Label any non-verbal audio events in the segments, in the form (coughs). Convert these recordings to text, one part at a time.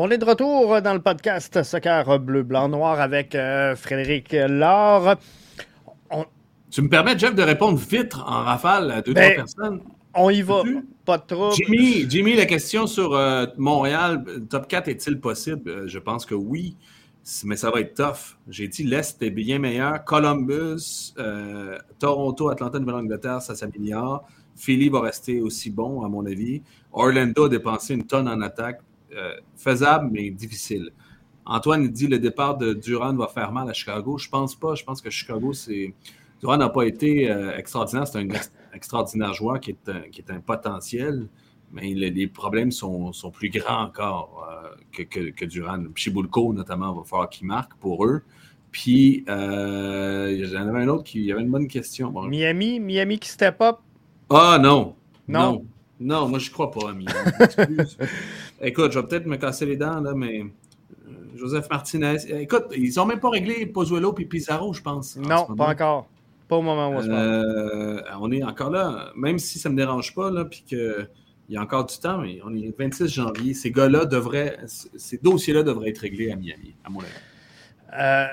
On est de retour dans le podcast Soccer Bleu, Blanc, Noir avec euh, Frédéric Laure. Tu me permets, Jeff, de répondre vite en rafale à deux, ben, trois personnes? On y va, pas trop. Jimmy, Jimmy, la question sur euh, Montréal, top 4 est-il possible? Euh, je pense que oui, mais ça va être tough. J'ai dit l'Est est bien meilleur. Columbus, Toronto, Atlanta, Nouvelle-Angleterre, ça s'améliore. Philly va rester aussi bon, à mon avis. Orlando a dépensé une tonne en attaque. Euh, faisable, mais difficile. Antoine dit le départ de Durant va faire mal à Chicago. Je pense pas. Je pense que Chicago, c'est. Durant n'a pas été euh, extraordinaire. C'est un extraordinaire joueur qui est un, qui est un potentiel, mais les problèmes sont, sont, plus grands encore euh, que, que, que, Durant. Chibulko, notamment, va falloir qu'il marque pour eux. Puis, euh, il y en avait un autre qui avait une bonne question. Miami, Miami qui step up? Ah non. Non. Non, moi je crois pas, ami. (laughs) Écoute, je vais peut-être me casser les dents, là, mais euh, Joseph Martinez. Écoute, ils n'ont même pas réglé Pozuelo et Pizarro, je pense. Non, pas encore. Pas au moment où on se euh, On est encore là, même si ça ne me dérange pas, là, puis qu'il y a encore du temps, mais on est le 26 janvier. Ces gars-là devraient, ces dossiers-là devraient être réglés à Miami, à mon avis. Euh,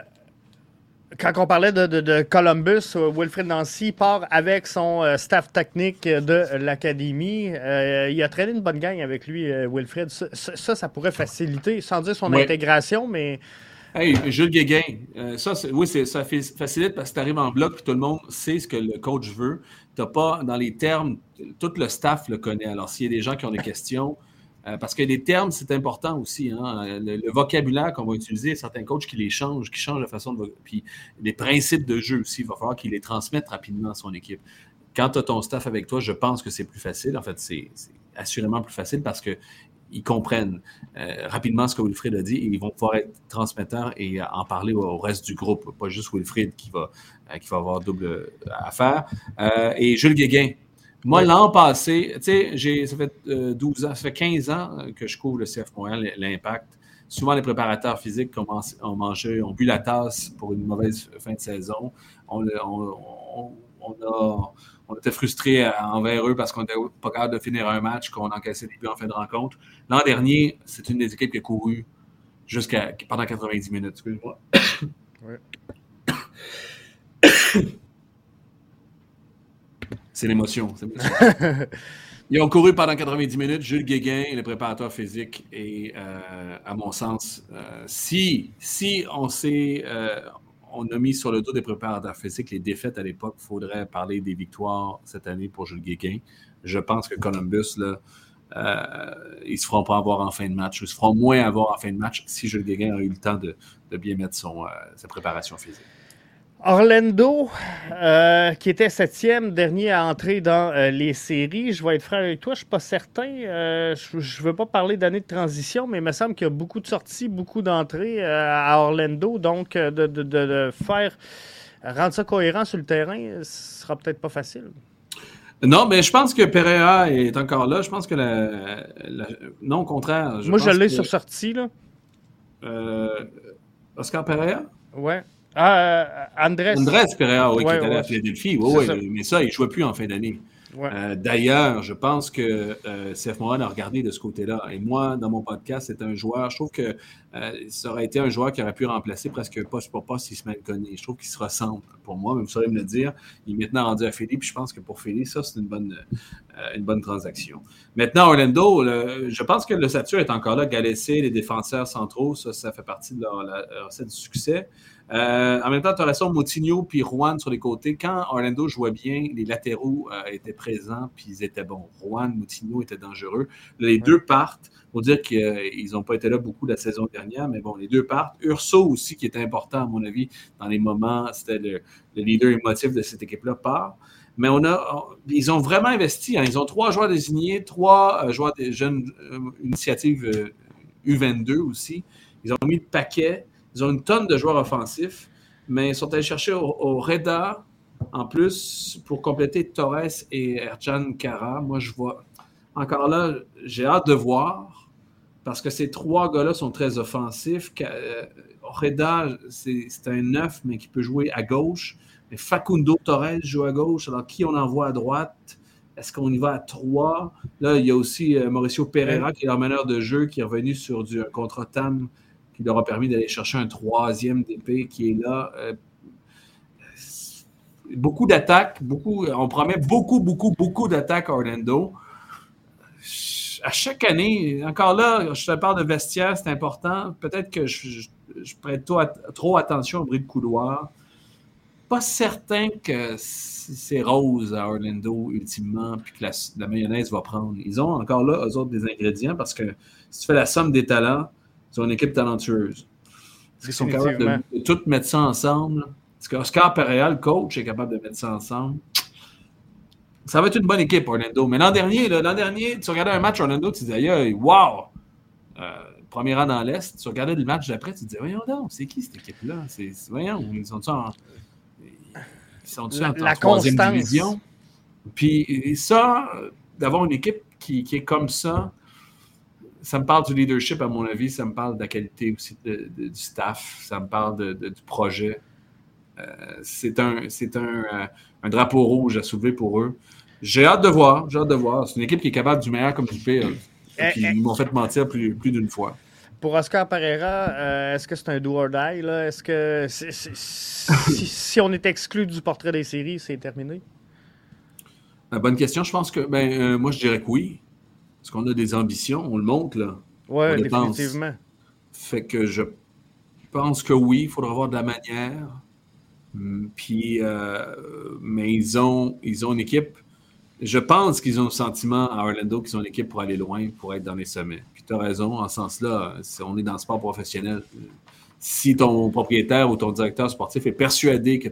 quand on parlait de, Columbus, euh, Wilfred Nancy part avec son euh, staff technique de l'académie. Euh, il a traîné une bonne gang avec lui, Wilfred. Ça, ça, pourrait faciliter, sans dire son intégration, mais. Hey, Jules Guéguin, ça, oui, ça facilite parce que tu arrives en bloc et tout le monde sait ce que le coach veut. Tu n'as pas, dans les termes, tout le staff le connaît. Alors, s'il y a des gens qui ont des questions, euh, parce que les termes, c'est important aussi. Hein. Le, vocabulaire qu'on va utiliser, certains coachs qui les changent, qui changent la façon de. Puis les principes de jeu aussi, il va falloir qu'ils les transmettent rapidement à son équipe. Quand tu as ton staff avec toi, je pense que c'est plus facile. En fait, c'est assurément plus facile parce qu'ils comprennent euh, rapidement ce que Wilfried a dit et ils vont pouvoir être transmetteurs et en parler au, reste du groupe, pas juste Wilfried qui va, euh, qui va avoir double affaire. et Jules Guéguin, moi, l'an passé, tu sais, ça fait 12 euh, ans, ça fait 15 ans euh, que je couvre le CF Montréal, l'impact. Souvent, les préparateurs physiques ont, mangé, ont bu la tasse pour une mauvaise fin de saison. On, a, on était frustrés envers eux parce qu'on n'était pas capable de finir un match, qu'on encaissait des buts en fin de rencontre. L'an dernier, c'est une des équipes qui a couru jusqu'à pendant 90 minutes. Excuse-moi. (coughs) (coughs) C'est l'émotion. (laughs) Ils ont couru pendant 90 minutes. Jules Guéguin, le préparateur physique, et euh, à mon sens, euh, si, si on s'est, euh, on a mis sur le dos des préparateurs physiques les défaites à l'époque, il faudrait parler des victoires cette année pour Jules Guéguin. Je pense que Columbus, là, ils ne se feront pas avoir en fin de match. Ils se feront moins avoir en fin de match si Jules Guéguin a eu le temps de, de bien mettre son, sa préparation physique. Orlando, euh, qui était septième, dernier à entrer dans euh, les séries. Je vais être franc avec toi, je ne suis pas certain. Euh, je ne veux pas parler d'année de transition, mais il me semble qu'il y a beaucoup de sorties, beaucoup d'entrées à Orlando. Donc, de, faire rendre ça cohérent sur le terrain, ce sera peut-être pas facile. Non, mais je pense que Perea est encore là. Je pense que la, non, au contraire. Moi, je l'ai sur sortie, là. Oscar Perea? Ouais. Ah, euh, Andrés. Andrés Pereira, oui, qui est allé à Philadelphie. Oui, oui, mais ça, il ne jouait plus en fin d'année. Euh, d'ailleurs, je pense que euh, CF Montréal a regardé de ce côté-là. Et moi, dans mon podcast, c'est un joueur, je trouve que euh, ça aurait été un joueur qui aurait pu remplacer presque poste pour poste Ismaël Koné. Je trouve qu'il se ressemble pour moi, mais vous saurez me le dire. Il est maintenant rendu à Philly, puis je pense que pour Philly, ça, c'est une bonne, une bonne transaction. Maintenant, Orlando, je pense que le Satur est encore là. Galessé, les défenseurs centraux, ça, ça fait partie de leur, recette du succès. En même temps, tu as raison, Moutinho puis Juan sur les côtés. Quand Orlando jouait bien, les latéraux étaient présents puis ils étaient bons. Juan, Moutinho étaient dangereux. les deux partent. Il faut dire qu'ils n'ont pas été là beaucoup la saison dernière, mais bon, les deux partent. Urso aussi, qui est important, à mon avis, dans les moments, c'était le, leader émotif de cette équipe-là, part. Mais on a, ils ont vraiment investi. Hein. Ils ont trois joueurs désignés, trois euh, joueurs des jeunes euh, initiatives U22 euh, aussi. Ils ont mis le paquet. Ils ont une tonne de joueurs offensifs, mais ils sont allés chercher au, Reda, en plus, pour compléter Torres et Erjan Kara, moi, je vois. Encore là, j'ai hâte de voir parce que ces trois gars-là sont très offensifs. Euh, Reda, c'est un neuf, mais qui peut jouer à gauche. Mais Facundo Torres joue à gauche. Alors, qui on envoie à droite? Est-ce qu'on y va à trois? Là, il y a aussi euh, Mauricio Pereira, qui est leur meneur de jeu, qui est revenu sur du, un contrat TAM qui leur a permis d'aller chercher un troisième DP qui est là. Euh, beaucoup d'attaques, beaucoup, on promet beaucoup, beaucoup, beaucoup d'attaques à Orlando. À chaque année, encore là, je te parle de vestiaire, c'est important. Peut-être que je, prête trop, attention au bruit de couloir. Pas certain que c'est rose à Orlando ultimement, puis que la, mayonnaise va prendre. Ils ont encore là, eux autres, des ingrédients parce que si tu fais la somme des talents, ils ont une équipe talentueuse. Ils sont capables de, de, tout mettre ça ensemble. Est-ce que Oscar Pereira, le coach, est capable de mettre ça ensemble? Ça va être une bonne équipe, Orlando. Mais l'an dernier, l'an dernier, tu regardais un match Orlando, tu disais, wow! Euh, premier rang dans l'Est. Tu regardais le match d'après, tu te disais, voyons donc, c'est qui cette équipe-là? Voyons, ils sont en, ils sont en, la, troisième division? Puis ça, d'avoir une équipe qui, qui, est comme ça, ça me parle du leadership, à mon avis. Ça me parle de la qualité aussi du staff. Ça me parle du projet. Euh, c'est un, un, euh, un, drapeau rouge à soulever pour eux. J'ai hâte de voir. J'ai hâte de voir. C'est une équipe qui est capable du meilleur comme du pire. Eh, puis, eh. ils m'ont fait mentir plus, plus d'une fois. Pour Oscar Pereira, euh, est-ce que c'est un do or die? Est-ce que (laughs) si, on est exclu du portrait des séries, c'est terminé? bonne question. Je pense que ben, moi, je dirais que oui. Parce qu'on a des ambitions, on le montre, là. Oui, définitivement. Fait que je pense que oui, il faudra avoir de la manière. Mm, puis, euh, mais ils ont, ils ont une équipe. Je pense qu'ils ont le sentiment à Orlando qu'ils ont une équipe pour aller loin, pour être dans les sommets. Puis tu as raison, en ce sens-là, on est dans le sport professionnel. Si ton propriétaire ou ton directeur sportif est persuadé que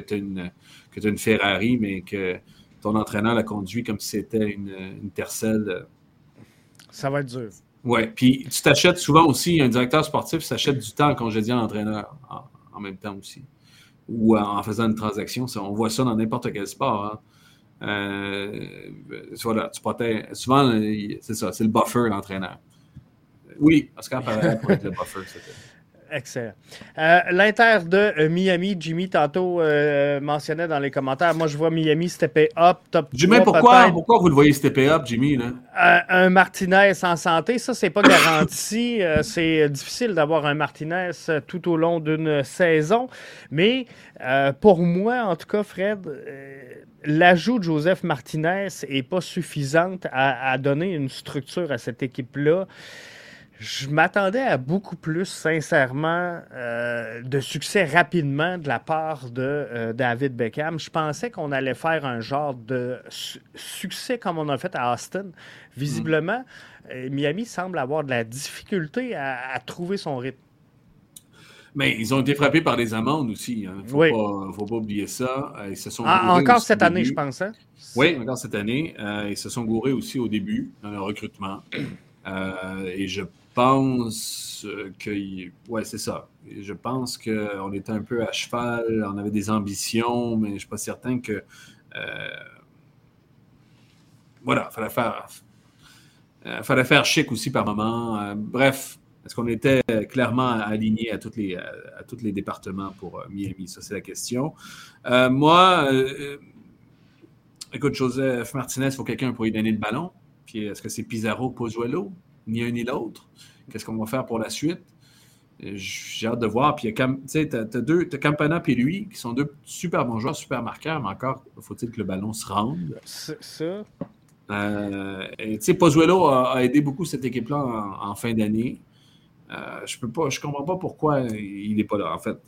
tu as, une, une Ferrari, mais que ton entraîneur la conduit comme si c'était une, une Tercel. Ça va être dur. Oui, puis tu t'achètes souvent aussi, un directeur sportif s'achète du temps en congédiant l'entraîneur en, même temps aussi ou en faisant une transaction. on voit ça dans n'importe quel sport. Hein. Euh. Souvent, c'est ça, c'est le buffer, l'entraîneur. Oui, Oscar parlait pour être le buffer, c'était. Excellent. Euh, L'Inter de euh, Miami, Jimmy, tantôt euh, mentionnait dans les commentaires. Moi, je vois Miami stepper up, top Jimmy, pourquoi, pourquoi vous le voyez stepper up, Jimmy? Là? un Martinez en santé, ça, c'est pas (coughs) garanti. c'est difficile d'avoir un Martinez tout au long d'une saison. Mais pour moi, en tout cas, Fred, l'ajout de Joseph Martinez n'est pas suffisante à, à, donner une structure à cette équipe-là. Je m'attendais à beaucoup plus, sincèrement, euh, de succès rapidement de la part de euh, David Beckham. Je pensais qu'on allait faire un genre de succès comme on a fait à Austin. Visiblement, euh, Miami semble avoir de la difficulté à, trouver son rythme. Mais ils ont été frappés par des amendes aussi. Il hein. ne faut, pas oublier ça. Ils se sont ah, encore cette année, je pense. Hein? Oui, encore cette année. ils se sont gourés aussi au début dans le recrutement. et je pense que. Ouais, c'est ça. Je pense qu'on était un peu à cheval, on avait des ambitions, mais je ne suis pas certain que. Euh, voilà, il fallait faire. Euh, fallait faire chic aussi par moment. Euh, bref, est-ce qu'on était clairement aligné à, à, tous les départements pour Miami? Ça, c'est la question. moi, écoute, Joseph Martinez, il faut quelqu'un pour lui donner le ballon. Puis est-ce que c'est Pizarro ou Pozuelo? Ni un ni l'autre. Qu'est-ce qu'on va faire pour la suite? J'ai hâte de voir. Puis, tu sais, tu as, deux, as Campana et lui, qui sont deux super bons joueurs, super marqueurs, mais encore, faut-il que le ballon se rende? C'est ça. Euh, tu sais, Pozuelo a, aidé beaucoup cette équipe-là en, fin d'année. Euh, je peux pas, je comprends pas pourquoi il n'est pas là, en fait.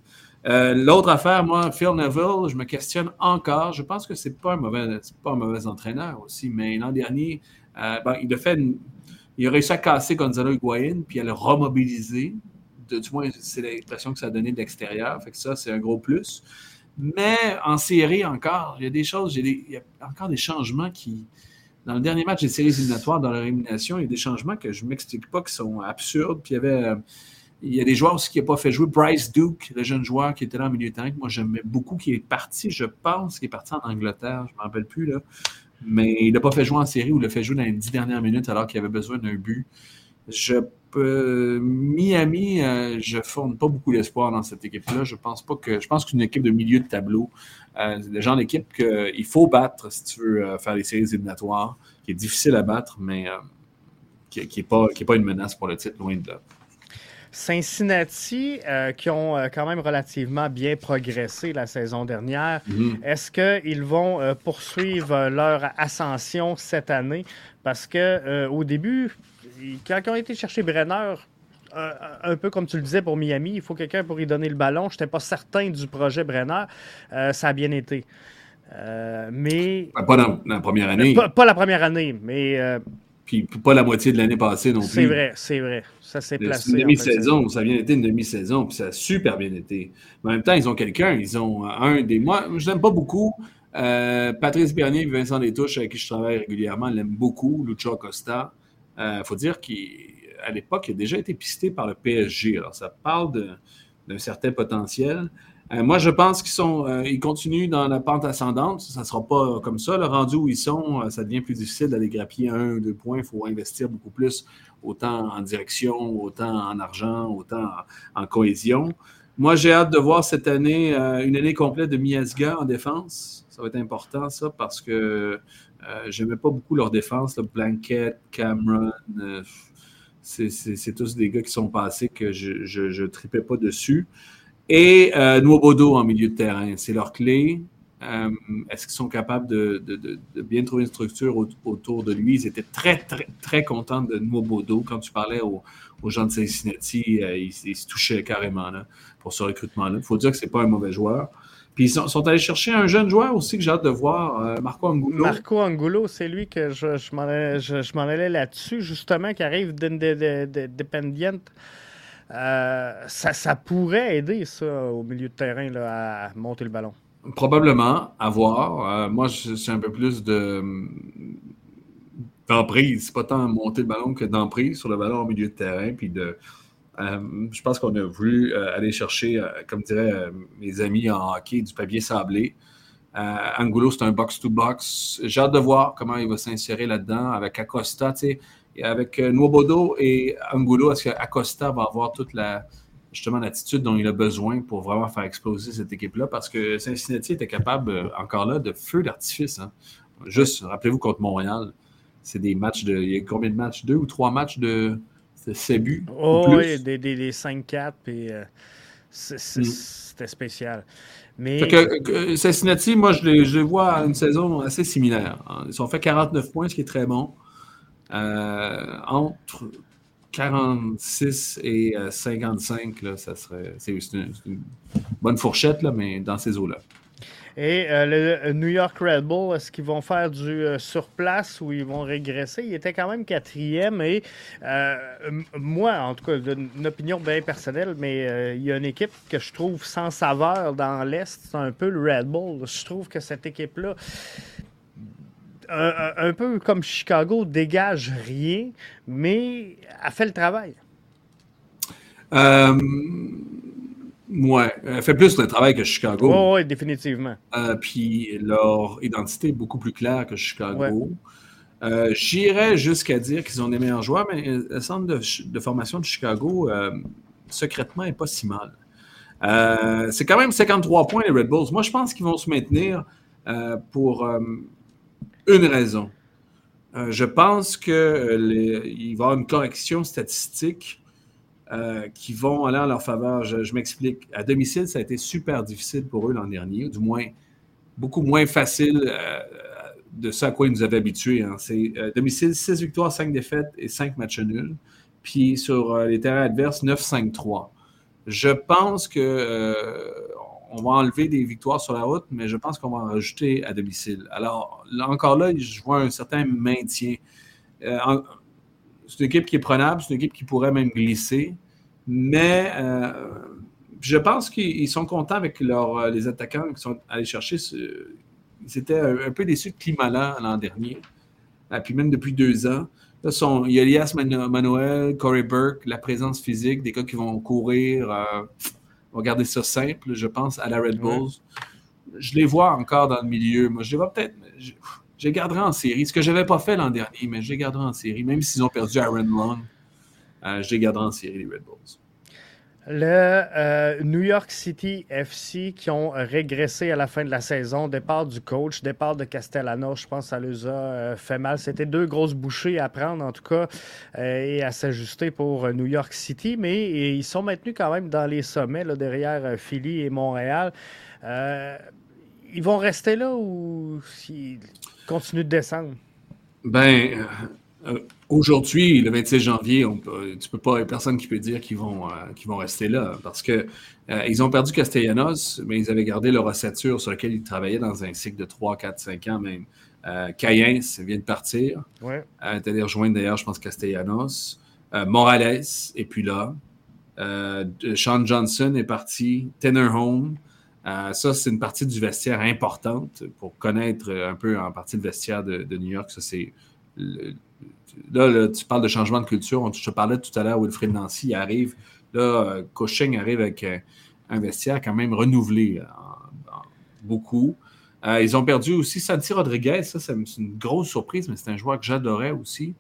Euh, l'autre affaire, moi, Phil Neville, je me questionne encore. Je pense que c'est pas un mauvais, pas un mauvais entraîneur aussi, mais l'an dernier, il a fait une, il a réussi à casser Gonzalo Higuain, puis à le remobiliser. du moins, c'est l'impression que ça a donné de l'extérieur. Fait que ça, c'est un gros plus. Mais en série encore, il y a des choses, il y a encore des changements qui. Dans le dernier match des séries éliminatoires, dans leur élimination, il y a des changements que je ne m'explique pas qui sont absurdes. Puis il y avait. Il y a des joueurs aussi qui n'ont pas fait jouer. Bryce Duke, le jeune joueur qui était là en milieu de terrain, que moi j'aimais beaucoup, qui est parti, je pense, qui est parti en Angleterre, je ne me rappelle plus. Là mais il n'a pas fait jouer en série ou il l'a fait jouer dans les dix dernières minutes alors qu'il avait besoin d'un but. Je Miami, je ne fonde pas beaucoup d'espoir dans cette équipe-là. Je pense pas que. Je pense qu'une équipe de milieu de tableau, c'est le genre d'équipe qu'il faut battre si tu veux faire les séries éliminatoires, qui est difficile à battre, mais qui n'est pas, pas une menace pour le titre, loin de là. Cincinnati, euh, qui ont euh, quand même relativement bien progressé la saison dernière, mhm. est-ce qu'ils vont euh, poursuivre leur ascension cette année? Parce que au début, quand ils ont été chercher Brenner, un peu comme tu le disais pour Miami, il faut quelqu'un pour y donner le ballon. Je n'étais pas certain du projet Brenner. ça a bien été. mais. Pas dans, la première année. Pas, la première année, mais. Puis pas la moitié de l'année passée non plus. C'est vrai, c'est vrai. Ça s'est placé. Une demi-saison, ça a bien été une demi-saison, puis ça a super bien été. Mais en même temps, ils ont quelqu'un, ils ont un des. Moi, je l'aime pas beaucoup. Euh, Patrice Bernier et Vincent Détouche, avec qui je travaille régulièrement, l'aiment beaucoup. Lucha Costa. Il euh, faut dire qu'à l'époque, il a déjà été pisté par le PSG. Alors, ça parle d'un certain potentiel. Euh, moi, je pense qu'ils sont, euh, ils continuent dans la pente ascendante. Ça ne sera pas comme ça. Le rendu où ils sont, euh, ça devient plus difficile d'aller grappiller un ou deux points. Il faut investir beaucoup plus, autant en direction, autant en argent, autant en, cohésion. Moi, j'ai hâte de voir cette année une année complète de Miasga en défense. Ça va être important, ça, parce que je n'aimais pas beaucoup leur défense. Le Blanket, Cameron, c'est tous des gars qui sont passés que je ne tripais pas dessus. Et euh, Bodo en milieu de terrain, c'est leur clé. Euh, est-ce qu'ils sont capables de, bien trouver une structure autour de lui? Ils étaient très, très, très contents de Bodo. Quand tu parlais aux, gens de Cincinnati, euh, ils, se touchaient carrément pour ce recrutement-là. Il faut dire que ce n'est pas un mauvais joueur. Puis ils sont, allés chercher un jeune joueur aussi que j'ai hâte de voir, euh, Marco Angulo. Marco Angulo, c'est lui que je, m'en allais, là-dessus, justement, qui arrive d'Independiente. Euh, ça, pourrait aider, ça, au milieu de terrain, là, à monter le ballon. Probablement, à voir. Euh, moi, c'est un peu plus de d'emprise. C'est pas tant monter le ballon que d'emprise sur le ballon au milieu de terrain. Puis de, euh, je pense qu'on a voulu aller chercher, comme diraient mes amis en hockey, du papier sablé. Angulo, c'est un box-to-box. J'ai hâte de voir comment il va s'insérer là-dedans avec Acosta. Avec euh, Nwobodo et Angulo, est-ce qu'Acosta va avoir toute la justement l'attitude dont il a besoin pour vraiment faire exploser cette équipe-là? Parce que Cincinnati était capable, euh, encore là, de feu d'artifice. Hein. Juste, rappelez-vous, contre Montréal, c'est des matchs de. Il y a combien de matchs? Deux ou trois matchs de, de buts? Oh, oui, des, des, 5-4, puis euh, mm. c'était spécial. Mais... Cincinnati, moi, je les, je les vois à une saison assez similaire. Ils ont fait 49 points, ce qui est très bon. Euh, entre 46 et 55, euh, là, ça serait. C'est une, bonne fourchette, là, mais dans ces eaux-là. Et euh, le New York Red Bull, est-ce qu'ils vont faire du surplace ou ils vont régresser? Il était quand même quatrième et moi, en tout cas, une opinion bien personnelle, mais il y a une équipe que je trouve sans saveur dans l'Est, c'est un peu le Red Bull. Je trouve que cette équipe-là, un, peu comme Chicago, dégage rien, mais a fait le travail. Euh, ouais, elle fait plus le travail que Chicago. oui, définitivement. Euh, puis leur identité est beaucoup plus claire que Chicago. Euh, j'irais jusqu'à dire qu'ils ont des meilleurs joueurs, mais le centre de, formation de Chicago, euh, secrètement, n'est pas si mal. c'est quand même 53 points les Red Bulls. Moi, je pense qu'ils vont se maintenir pour une raison. Euh, je pense qu'il euh, va y avoir une correction statistique euh, qui vont aller en leur faveur. Je, m'explique. À domicile, ça a été super difficile pour eux l'an dernier, du moins beaucoup moins facile de ce à quoi ils nous avaient habitués. Hein. C'est domicile, 6 victoires, 5 défaites et 5 matchs nuls. Puis sur les terrains adverses, 9-5-3. Je pense que on va enlever des victoires sur la route, mais je pense qu'on va en rajouter à domicile. Alors, encore là, je vois un certain maintien. Euh, c'est une équipe qui est prenable, c'est une équipe qui pourrait même glisser, mais euh, je pense qu'ils sont contents avec euh, les attaquants qui sont allés chercher. ils étaient un, peu déçus de climat l'an dernier, puis même depuis deux ans. Là, il y a Elias Manuel, Corey Burke, la présence physique, des gars qui vont courir. On va garder ça simple, je pense, à la Red Bulls. Je les vois encore dans le milieu. Moi, je les vois peut-être. Je, les garderai en série. Ce que je n'avais pas fait l'an dernier, mais je les garderai en série, même s'ils ont perdu Aaron Long. je les garderai en série, les Red Bulls. Le euh, New York City FC qui ont régressé à la fin de la saison. Départ du coach, départ de Castellano, je pense que ça les a euh, fait mal. C'était deux grosses bouchées à prendre, en tout cas, euh, et à s'ajuster pour New York City. Mais ils sont maintenus quand même dans les sommets, là, derrière Philly et Montréal. ils vont rester là ou ils continuent de descendre? Ben, euh, aujourd'hui, le 26 janvier, on peut, tu peux pas, il a personne qui peut dire qu'ils vont, euh, vont rester là parce que euh, ils ont perdu Castellanos, mais ils avaient gardé leur ossature sur laquelle ils travaillaient dans un cycle de 3, 4, 5 ans même. Cayens vient de partir. Ouais. allé rejoindre d'ailleurs, je pense, Castellanos. Morales est plus là. Sean Johnson est parti. Tanner Home. ça, c'est une partie du vestiaire importante pour connaître un peu en partie le vestiaire de, de New York. Ça, c'est là, tu parles de changement de culture. Je te parlais tout à l'heure, Wilfried Nancy arrive. Là, euh, Coaching arrive avec euh, un vestiaire quand même renouvelé euh, beaucoup. ils ont perdu aussi Santi Rodriguez. Ça, c'est une grosse surprise, mais c'est un joueur que j'adorais aussi.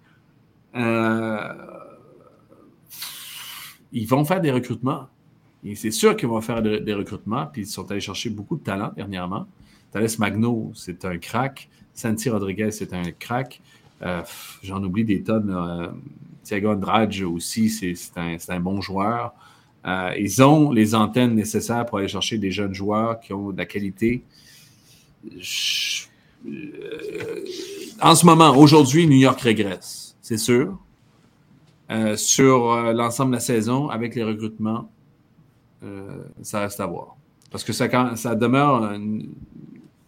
ils vont faire des recrutements. C'est sûr qu'ils vont faire des recrutements. Puis ils sont allés chercher beaucoup de talent dernièrement. Thales Magno, c'est un crack. Santi Rodriguez, c'est un crack. Euh, j'en oublie des tonnes. Euh, Thiago Andrade aussi, c'est un, bon joueur. Euh, ils ont les antennes nécessaires pour aller chercher des jeunes joueurs qui ont de la qualité. en ce moment, aujourd'hui, New York régresse, c'est sûr. sur l'ensemble de la saison, avec les recrutements, ça reste à voir. Parce que ça, ça demeure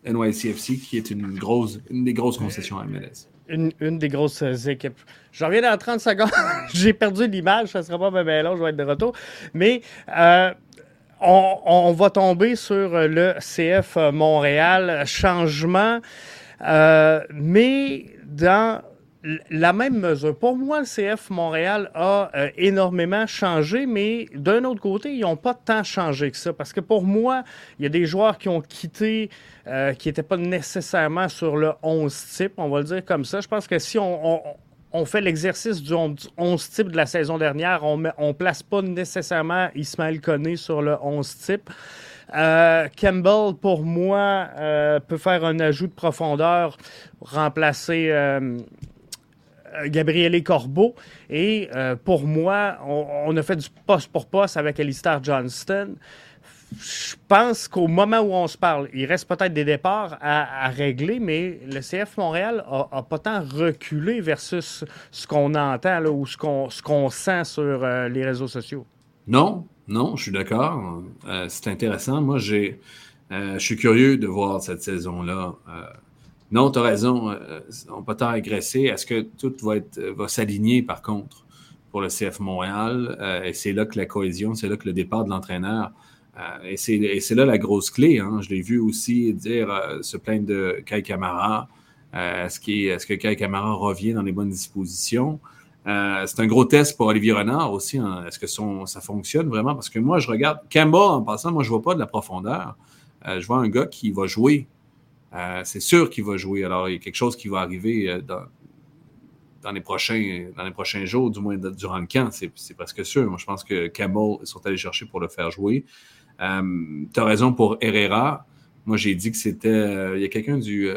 NYCFC qui est une, grosse, une des grosses concessions à MLS une, des grosses équipes. Je reviens dans 30 secondes. (laughs) J'ai perdu l'image, ça ne sera pas bien long, je vais être de retour. Mais euh, on, va tomber sur le CF Montréal. Changement. Euh, mais dans la même mesure. Pour moi, le CF Montréal a euh, énormément changé, mais d'un autre côté, ils n'ont pas tant changé que ça. Parce que pour moi, il y a des joueurs qui ont quitté, euh, qui n'étaient pas nécessairement sur le 11 type, on va le dire comme ça. Je pense que si on, fait l'exercice du 11 type de la saison dernière, on ne place pas nécessairement Ismaël Koné sur le 11 type. Euh, Campbell, pour moi, peut faire un ajout de profondeur, remplacer Gabriele Corbeau. Et euh, pour moi, on, a fait du poste pour poste avec Alistair Johnston. Je pense qu'au moment où on se parle, il reste peut-être des départs à, régler, mais le CF Montréal a, pas tant reculé versus ce qu'on entend ou ce qu'on sent sur euh, les réseaux sociaux. Non, non, je suis d'accord. c'est intéressant. Moi, j'ai, je suis curieux de voir cette saison-là. Non, tu as raison. Euh, on peut tant agresser. Est-ce que tout va, être, va s'aligner, par contre, pour le CF Montréal? Euh, et c'est là que la cohésion, c'est là que le départ de l'entraîneur. Euh, et c'est là la grosse clé. Hein. Je l'ai vu aussi dire, se plaindre de Kai Kamara. est-ce, est que Kai Kamara revient dans les bonnes dispositions? c'est un gros test pour Olivier Renard aussi. Hein. Est-ce que ça fonctionne vraiment? Parce que moi, je regarde Campbell en passant, moi, je ne vois pas de la profondeur. je vois un gars qui va jouer euh, c'est sûr qu'il va jouer. Alors, il y a quelque chose qui va arriver euh, dans, les, prochains, dans les prochains jours, du moins durant le camp. C'est presque sûr. Moi, je pense que Campbell sont allés chercher pour le faire jouer. Euh, tu as raison pour Herrera. Moi, j'ai dit que c'était. il y a quelqu'un du,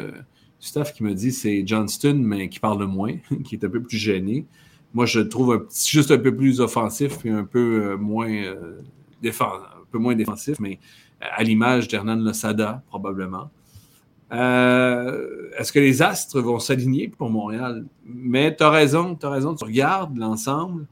staff qui me dit c'est Johnston, mais qui parle moins, (laughs) qui est un peu plus gêné. Moi, je trouve juste un peu plus offensif et un peu moins, un peu moins défensif, mais à l'image d'Hernan Losada, probablement. Euh, est-ce que les astres vont s'aligner pour Montréal? Mais tu as raison, tu as raison, tu regardes l'ensemble.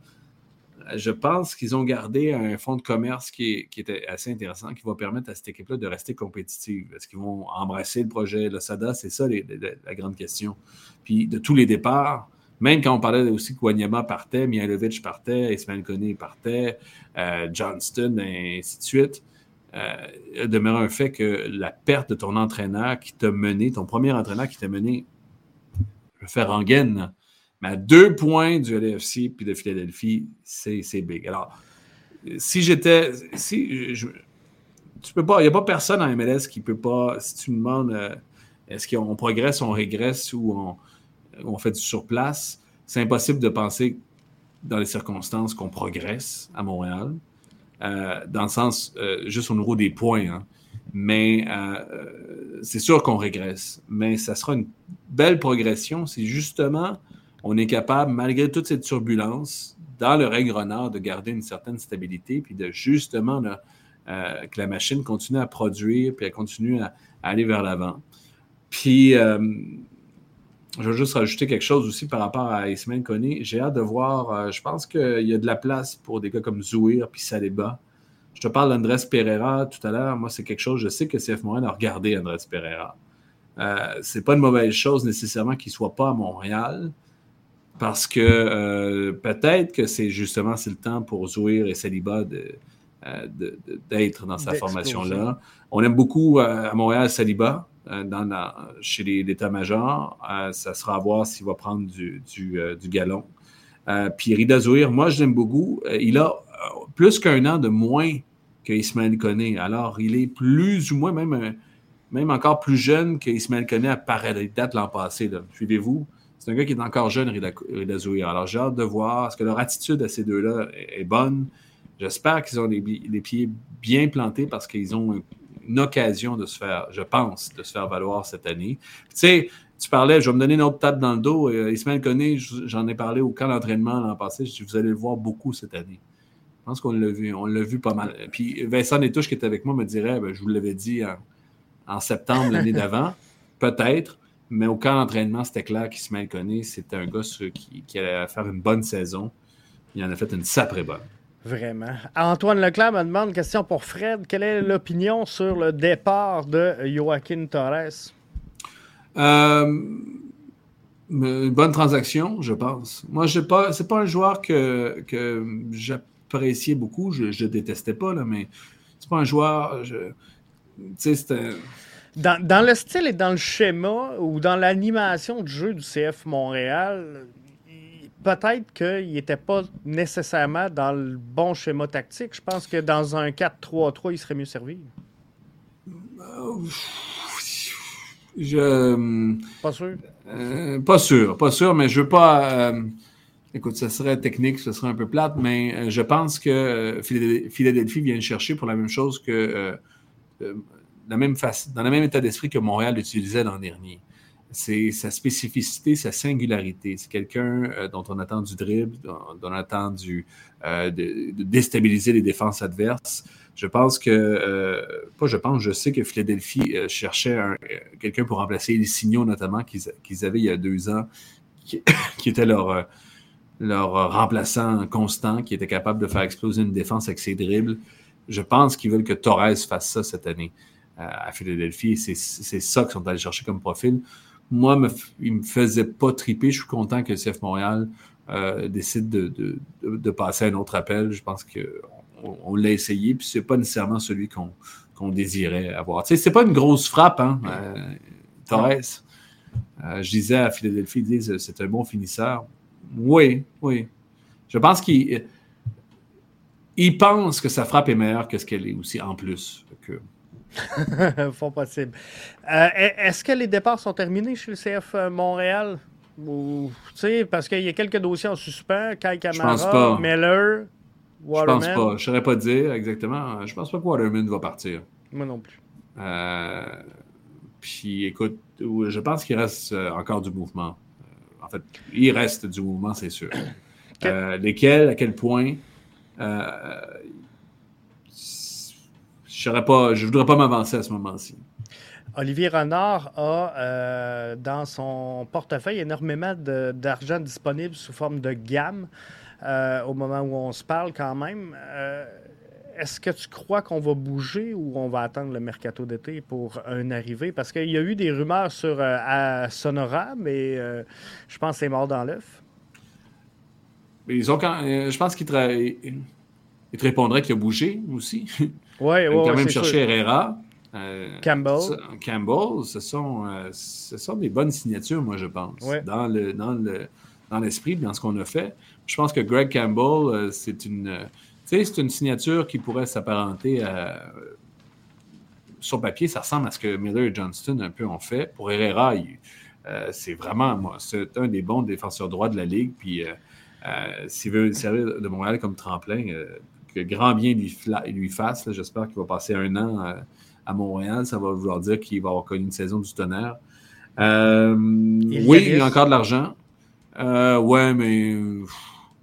Je pense qu'ils ont gardé un fonds de commerce qui, était assez intéressant, qui va permettre à cette équipe-là de rester compétitive. Est-ce qu'ils vont embrasser le projet Losada? C'est ça la grande question. Puis de tous les départs, même quand on parlait aussi que Wanyama partait, Mihailovic partait, Ismail Koné partait, euh, Johnston, et ainsi de suite euh, demeure un fait que la perte de ton entraîneur qui t'a mené, ton premier entraîneur qui t'a mené, je vais faire en gaine, mais à deux points du LFC puis de Philadelphie, c'est big. Alors, si j'étais. Si, je, tu peux pas. Il n'y a pas personne en MLS qui peut pas. Si tu me demandes euh, est-ce qu'on progresse, on régresse ou on fait du surplace, c'est impossible de penser dans les circonstances qu'on progresse à Montréal, dans le sens, juste au niveau des points. Hein. Mais c'est sûr qu'on régresse. Mais ça sera une belle progression si justement on est capable, malgré toute cette turbulence, dans le règne renard, de garder une certaine stabilité, puis de justement euh, que la machine continue à produire, puis elle continue à, aller vers l'avant. Puis, euh, je veux juste rajouter quelque chose aussi par rapport à Ismaël Koné. J'ai hâte de voir, euh, je pense qu'il y a de la place pour des gars comme Zouir puis Saliba. Je te parle d'Andrés Pereira tout à l'heure. Moi, c'est quelque chose, je sais que CF Montréal a regardé Andrés Pereira. Euh, c'est pas une mauvaise chose nécessairement qu'il soit pas à Montréal, parce que euh, peut-être que c'est justement c'est le temps pour Zouir et Saliba euh, d'être dans sa formation-là. On aime beaucoup à Montréal Saliba dans chez l'état-major. ça sera à voir s'il va prendre du, du, galon. puis Rida Zouir, moi je l'aime beaucoup. il a plus qu'un an de moins que Ismaël Koné. Alors il est plus ou moins même, même encore plus jeune que Ismaël Koné à pareille date l'an passé. Suivez-vous? C'est un gars qui est encore jeune, Rida, Alors, j'ai hâte de voir. Est-ce que leur attitude à ces deux-là est, bonne? J'espère qu'ils ont les, pieds bien plantés parce qu'ils ont une occasion de se faire, je pense, de se faire valoir cette année. Tu sais, tu parlais, je vais me donner une autre tape dans le dos. Euh, Ismaël Koné, j'en ai parlé au camp d'entraînement l'an passé. Je vous allez le voir beaucoup cette année. Je pense qu'on l'a vu. On l'a vu pas mal. Puis Vincent Netouche qui est avec moi me dirait, ben, je vous l'avais dit en septembre l'année (laughs) d'avant, peut-être. Mais au camp d'entraînement, c'était clair qu'Ismaël Koné, c'était un gars qui, qui, allait faire une bonne saison. Il en a fait une sacrée bonne. Vraiment. Antoine Leclerc me demande une question pour Fred. Quelle est l'opinion sur le départ de Joaquin Torres? Euh, une bonne transaction, je pense. Moi, ce n'est pas, pas un joueur que, que j'appréciais beaucoup. Je ne détestais pas, là, mais c'est pas un joueur. C'était dans, le style et dans le schéma ou dans l'animation du jeu du CF Montréal, peut-être qu'il n'était pas nécessairement dans le bon schéma tactique. Je pense que dans un 4-3-3, il serait mieux servi. Je. Pas sûr? Euh, pas sûr, pas sûr, mais je veux pas. Euh, écoute, ça serait technique, ce serait un peu plate, mais euh, je pense que Philadelphie vient chercher pour la même chose que la même dans le même état d'esprit que Montréal utilisait l'an dernier. C'est sa spécificité, sa singularité. C'est quelqu'un euh, dont on attend du dribble, dont, on attend du, euh, de, déstabiliser les défenses adverses. Je pense que, euh, pas je pense, je sais que Philadelphie cherchait quelqu'un pour remplacer les signaux, notamment, qu'ils avaient il y a deux ans, qui, (coughs) qui était leur, leur remplaçant constant, qui était capable de faire exploser une défense avec ses dribbles. Je pense qu'ils veulent que Torres fasse ça cette année à Philadelphie. C'est ça qu'ils sont allés chercher comme profil. Moi, il ne me faisait pas triper. Je suis content que le CF Montréal euh, décide de, passer à un autre appel. Je pense qu'on on, l'a essayé, puis ce n'est pas nécessairement celui qu'on désirait avoir. Tu sais, c'est pas une grosse frappe, hein, euh. Euh, je disais à Philadelphie, ils disent c'est un bon finisseur. Oui, oui. Je pense qu'il il pense que sa frappe est meilleure que ce qu'elle est aussi en plus. Que, (laughs) Fort possible. Euh, est-ce que les départs sont terminés chez le CF euh, Montréal? Ou, parce qu'il y a quelques dossiers en suspens. Kai Kamara, Miller, Waterman. Je pense pas. Je ne saurais pas dire exactement. Je pense pas que Waterman va partir. Moi non plus. Euh, puis écoute, je pense qu'il reste encore du mouvement. En fait, il reste du mouvement, c'est sûr. lesquels, à quel point je ne voudrais pas m'avancer à ce moment-ci. Olivier Renard a euh, dans son portefeuille énormément d'argent disponible sous forme de gamme euh, au moment où on se parle quand même. Euh, est-ce que tu crois qu'on va bouger ou on va attendre le mercato d'été pour un arrivée? Parce qu'il y a eu des rumeurs sur à Sonora, mais je pense que c'est mort dans l'œuf. Ils ont quand, je pense qu'ils te, répondraient qu'il a bougé aussi. (laughs) Oui, oui. quand même chercher Herrera. Euh, Campbell. Campbell, ce sont, euh, ce sont des bonnes signatures, moi, je pense, dans, le, dans, le, dans l'esprit, dans ce qu'on a fait. Je pense que Greg Campbell, euh, c'est une, c'est une signature qui pourrait s'apparenter à. Sur papier, ça ressemble à ce que Miller et Johnston un peu ont fait. Pour Herrera, c'est vraiment, moi, c'est un des bons défenseurs droits de la Ligue. Puis s'il veut servir de Montréal comme tremplin, que grand bien lui, lui fasse. J'espère qu'il va passer un an à Montréal. Ça va vouloir dire qu'il va avoir connu une saison du tonnerre. oui, il a encore de l'argent. ouais, mais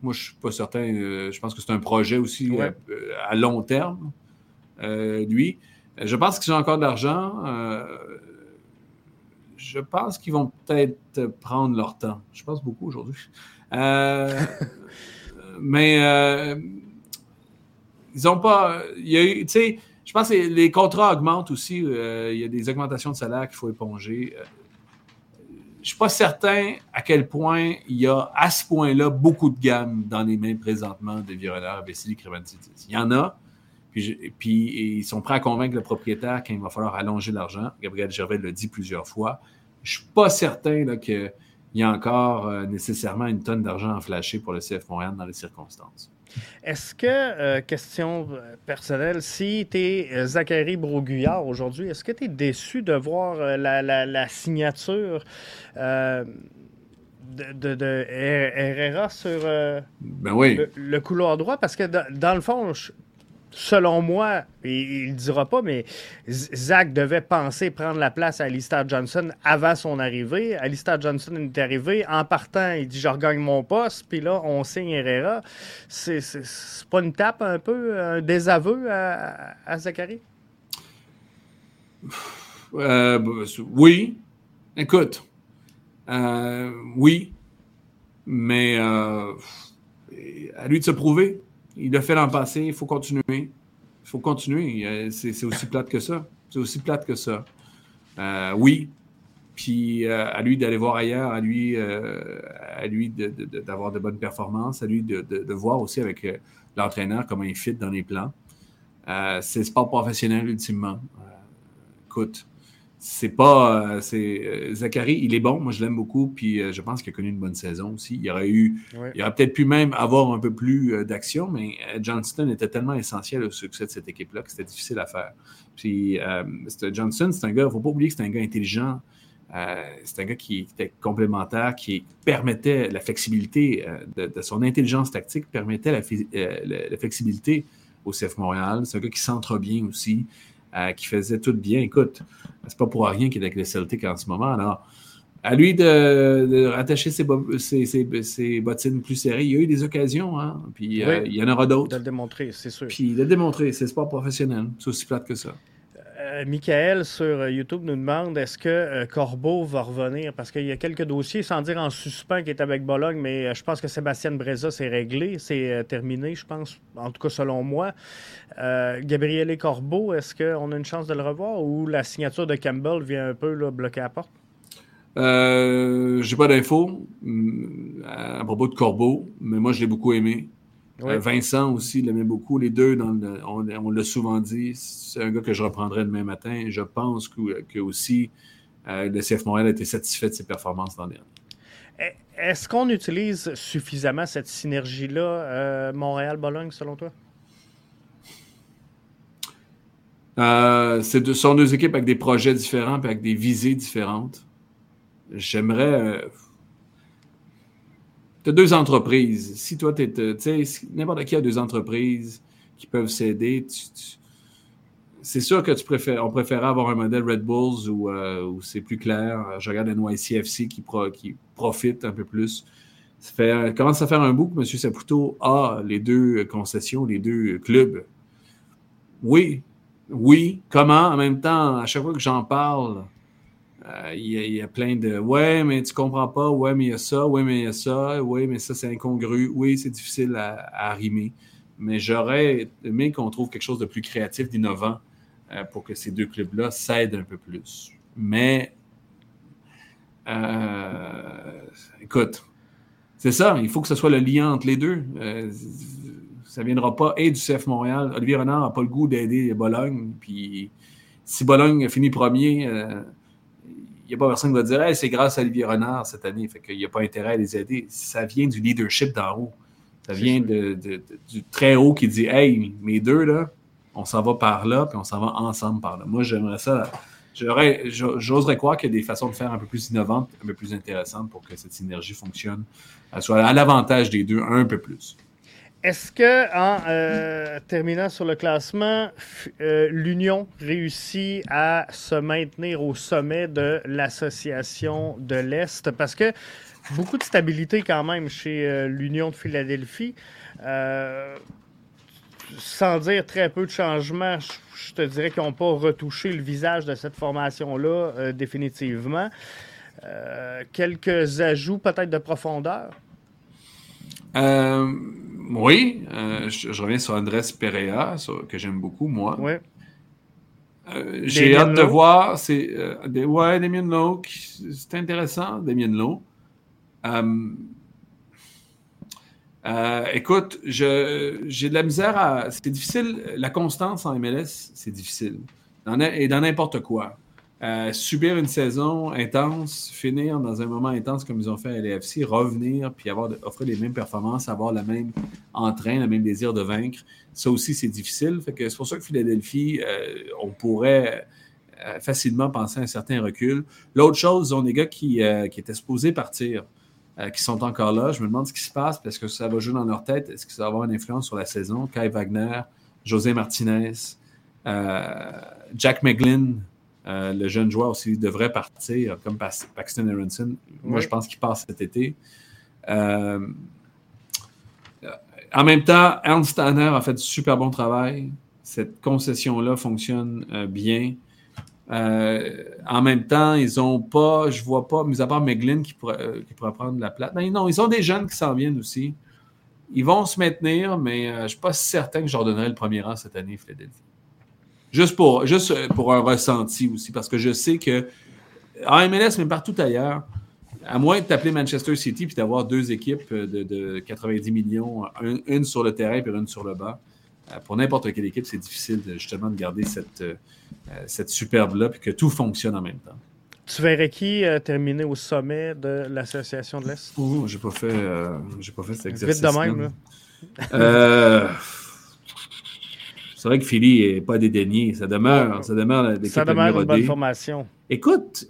moi, je ne suis pas certain. je pense que c'est un projet aussi à long terme, lui. Je pense qu'ils ont encore de l'argent. Euh, je pense qu'ils vont peut-être prendre leur temps. Je pense beaucoup aujourd'hui. Euh, (laughs) mais euh, ils n'ont pas. Il y a eu, je pense que les contrats augmentent aussi. il y a des augmentations de salaire qu'il faut éponger. je ne suis pas certain à quel point il y a à ce point-là beaucoup de gammes dans les mains présentement des Vironeurs, Vassili Kremantidis. Il y en a, puis, ils sont prêts à convaincre le propriétaire qu'il va falloir allonger l'argent. Gabriel Gervais l'a dit plusieurs fois. Je ne suis pas certain qu'il y a encore euh, nécessairement une tonne d'argent à flasher pour le CF Montréal dans les circonstances. Est-ce que, euh, question euh, personnelle, si tu es Zachary Broguillard aujourd'hui, est-ce que tu es déçu de voir la, signature de, Herrera sur ben oui. le, couloir droit? Parce que dans le fond, je, selon moi, il ne dira pas, mais Zach devait penser prendre la place à Alistair Johnson avant son arrivée. Alistair Johnson est arrivé. En partant, il dit Je regagne mon poste. Puis là, on signe Herrera. C'est pas une tape un peu, un désaveu à, Zachary? Euh, Oui. Écoute. Euh, oui. Mais euh, à lui de se prouver. Il l'a fait l'an passé, il faut continuer. Il faut continuer. Euh, c'est aussi plate que ça. C'est aussi plate que ça. Euh, oui. Puis euh, à lui d'aller voir ailleurs, à lui, à lui d'avoir de, bonnes performances, à lui de, voir aussi avec l'entraîneur comment il fit dans les plans. c'est sport professionnel ultimement. écoute, c'est pas. Euh, c'est euh, Zachary, il est bon. Moi, je l'aime beaucoup. Puis euh, je pense qu'il a connu une bonne saison aussi. Il aurait eu. Il aurait peut-être pu même avoir un peu plus d'action, mais Johnston était tellement essentiel au succès de cette équipe-là que c'était difficile à faire. Puis Johnson, c'est un gars, il ne faut pas oublier que c'est un gars intelligent. c'est un gars qui était complémentaire, qui permettait la flexibilité de, son intelligence tactique, permettait la, la flexibilité au CF Montréal. C'est un gars qui s'entre bien aussi. Euh, qui faisait tout bien. Écoute, c'est pas pour rien qu'il est avec les Celtics en ce moment. Alors, à lui de, rattacher ses, bottines plus serrées. Il y a eu des occasions, hein? puis euh, il y en aura d'autres. De le démontrer, c'est sûr. Puis de le démontrer, c'est sport professionnel. C'est aussi plate que ça. Euh, Michael sur euh, YouTube nous demande est-ce que euh, Corbeau va revenir? Parce qu'il y a quelques dossiers, sans dire en suspens, qui est avec Bologne, mais je pense que Sébastien Breza, c'est réglé, c'est terminé, je pense, en tout cas selon moi. Gabriel Corbeau, est-ce qu'on a une chance de le revoir ou la signature de Campbell vient un peu bloquer la porte? J'ai pas d'infos mm, à propos de Corbeau, mais moi, je l'ai beaucoup aimé. Euh, Vincent aussi l'aimait beaucoup. Les deux, on, l'a souvent dit, c'est un gars que je reprendrai demain matin. Je pense que, aussi euh, le CF Montréal a été satisfait de ses performances l'an dernier. Est-ce qu'on utilise suffisamment cette synergie-là, euh, Montréal-Bologne, selon toi? ce sont deux équipes avec des projets différents et avec des visées différentes. J'aimerais tu as deux entreprises. Si toi, tu sais, n'importe qui a deux entreprises qui peuvent s'aider, c'est sûr que tu préfères, on préférait avoir un modèle Red Bulls où, euh, c'est plus clair. Je regarde NYCFC qui, qui profite un peu plus. Ça fait, faire un bout que M. Saputo a les deux concessions, les deux clubs. Oui, oui. Comment? En même temps, à chaque fois que j'en parle, euh, il y, a plein de Ouais, mais tu comprends pas. Ouais, mais il y a ça. Ouais, mais il y a ça. Ouais, mais ça, c'est incongru. Oui, c'est difficile à, arrimer. Mais j'aurais aimé qu'on trouve quelque chose de plus créatif, d'innovant euh, pour que ces deux clubs-là s'aident un peu plus. Mais euh, écoute, c'est ça. Il faut que ce soit le lien entre les deux. ça ne viendra pas et du CF Montréal. Olivier Renard n'a pas le goût d'aider Bologne. Puis si Bologne finit premier n'y a pas personne qui va dire c'est grâce à Olivier Renard cette année, fait qu'il n'y a pas intérêt à les aider. Ça vient du leadership d'en haut. Ça vient de, du très haut qui dit Hey, mes deux, là, on s'en va par là, puis on s'en va ensemble par là. Moi, j'aimerais ça. J'oserais croire qu'il y a des façons de faire un peu plus innovantes, un peu plus intéressantes pour que cette synergie fonctionne, soit à l'avantage des deux un peu plus. Est-ce que, en euh, terminant sur le classement, euh, l'Union réussit à se maintenir au sommet de l'association de l'Est? Parce que beaucoup de stabilité quand même chez euh, l'Union de Philadelphie. sans dire très peu de changements, je te dirais qu'ils n'ont pas retouché le visage de cette formation-là définitivement. quelques ajouts peut-être de profondeur? Euh, oui, euh, je, reviens sur Andrés Perea, que j'aime beaucoup, moi. Ouais. Euh, j'ai hâte de voir. C'est, ouais, Damien Lowe, c'est intéressant, Damien Lowe. écoute, j'ai de la misère à. C'est difficile. La constance en MLS, c'est difficile. et dans n'importe quoi. Euh, subir une saison intense, finir dans un moment intense comme ils ont fait à l'AFC, revenir puis avoir, offrir les mêmes performances, avoir le même entrain, le même désir de vaincre, ça aussi c'est difficile. C'est pour ça que Philadelphie, euh, on pourrait euh, facilement penser à un certain recul. L'autre chose, ils ont des gars qui, qui étaient supposés partir, qui sont encore là. Je me demande ce qui se passe parce que ça va jouer dans leur tête. Est-ce que ça va avoir une influence sur la saison? Kai Wagner, José Martinez, Jack McGlynn. Euh, le jeune joueur aussi devrait partir, comme Paxton Aronson. Moi, je pense qu'il passe cet été. Euh, en même temps, Ernst Tanner a fait du super bon travail. Cette concession-là fonctionne euh, bien. en même temps, ils n'ont pas, je vois pas, mis à part McGlynn qui pourrait, qui pourrait prendre la place. Mais non, ils ont des jeunes qui s'en viennent aussi. Ils vont se maintenir, mais je ne suis pas certain que je leur donnerai le premier rang cette année, Philadelphie. Juste pour, juste pour un ressenti aussi, parce que je sais que en MLS, mais partout ailleurs, à moins de t'appeler Manchester City puis d'avoir deux équipes de, 90 millions, une sur le terrain et une sur le bas, euh, pour n'importe quelle équipe, c'est difficile justement de garder cette, euh, cette superbe-là et que tout fonctionne en même temps. Tu verrais qui euh, terminer au sommet de l'Association de l'Est? Oh, j'ai pas fait, j'ai pas fait cet exercice. Vite de même, là. Euh, c'est vrai que Philly n'est pas dédaigné. Ça demeure, ça demeure Ça demeure une bonne formation. Écoute,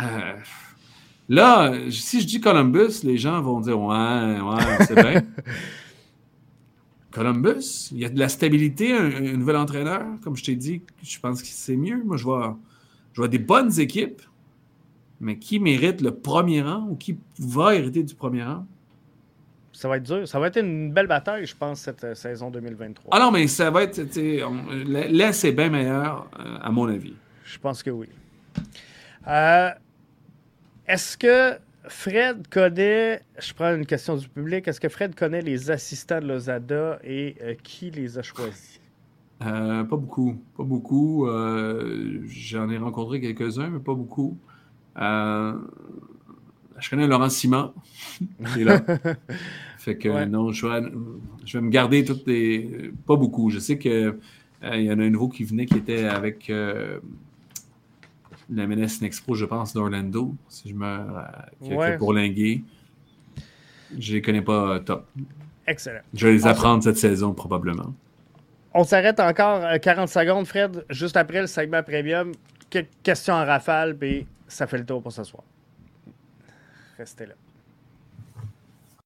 euh, là, si je dis Columbus, les gens vont dire Ouais, ouais, c'est vrai. (laughs) Columbus, il y a de la stabilité, un, nouvel entraîneur. Comme je t'ai dit, je pense que c'est mieux. Moi, je vois, je vois des bonnes équipes, mais qui mérite le premier rang ou qui va hériter du premier rang? Ça va être dur. Ça va être une belle bataille, je pense, cette euh, saison 2023. Ah non, mais ça va être. Là, c'est bien meilleur, euh, à mon avis. Je pense que oui. Euh, est-ce que Fred connaît, je prends une question du public, est-ce que Fred connaît les assistants de Lozada et qui les a choisis? pas beaucoup. Pas beaucoup. J'en ai rencontré quelques-uns, mais pas beaucoup. Je connais Laurent Simon. là. (laughs) Fait que non, je vais, je vais, me garder toutes les. Pas beaucoup. Je sais qu'il euh, y en a un nouveau qui venait qui était avec euh, la menace Expo, je pense, d'Orlando, si je me. Euh, pour Linguet. Je les connais pas top. Excellent. Je vais les apprendre cette saison, probablement. On s'arrête encore 40 secondes, Fred, juste après le segment premium. Quelques questions en rafale, puis ça fait le tour pour ce soir. Restez là.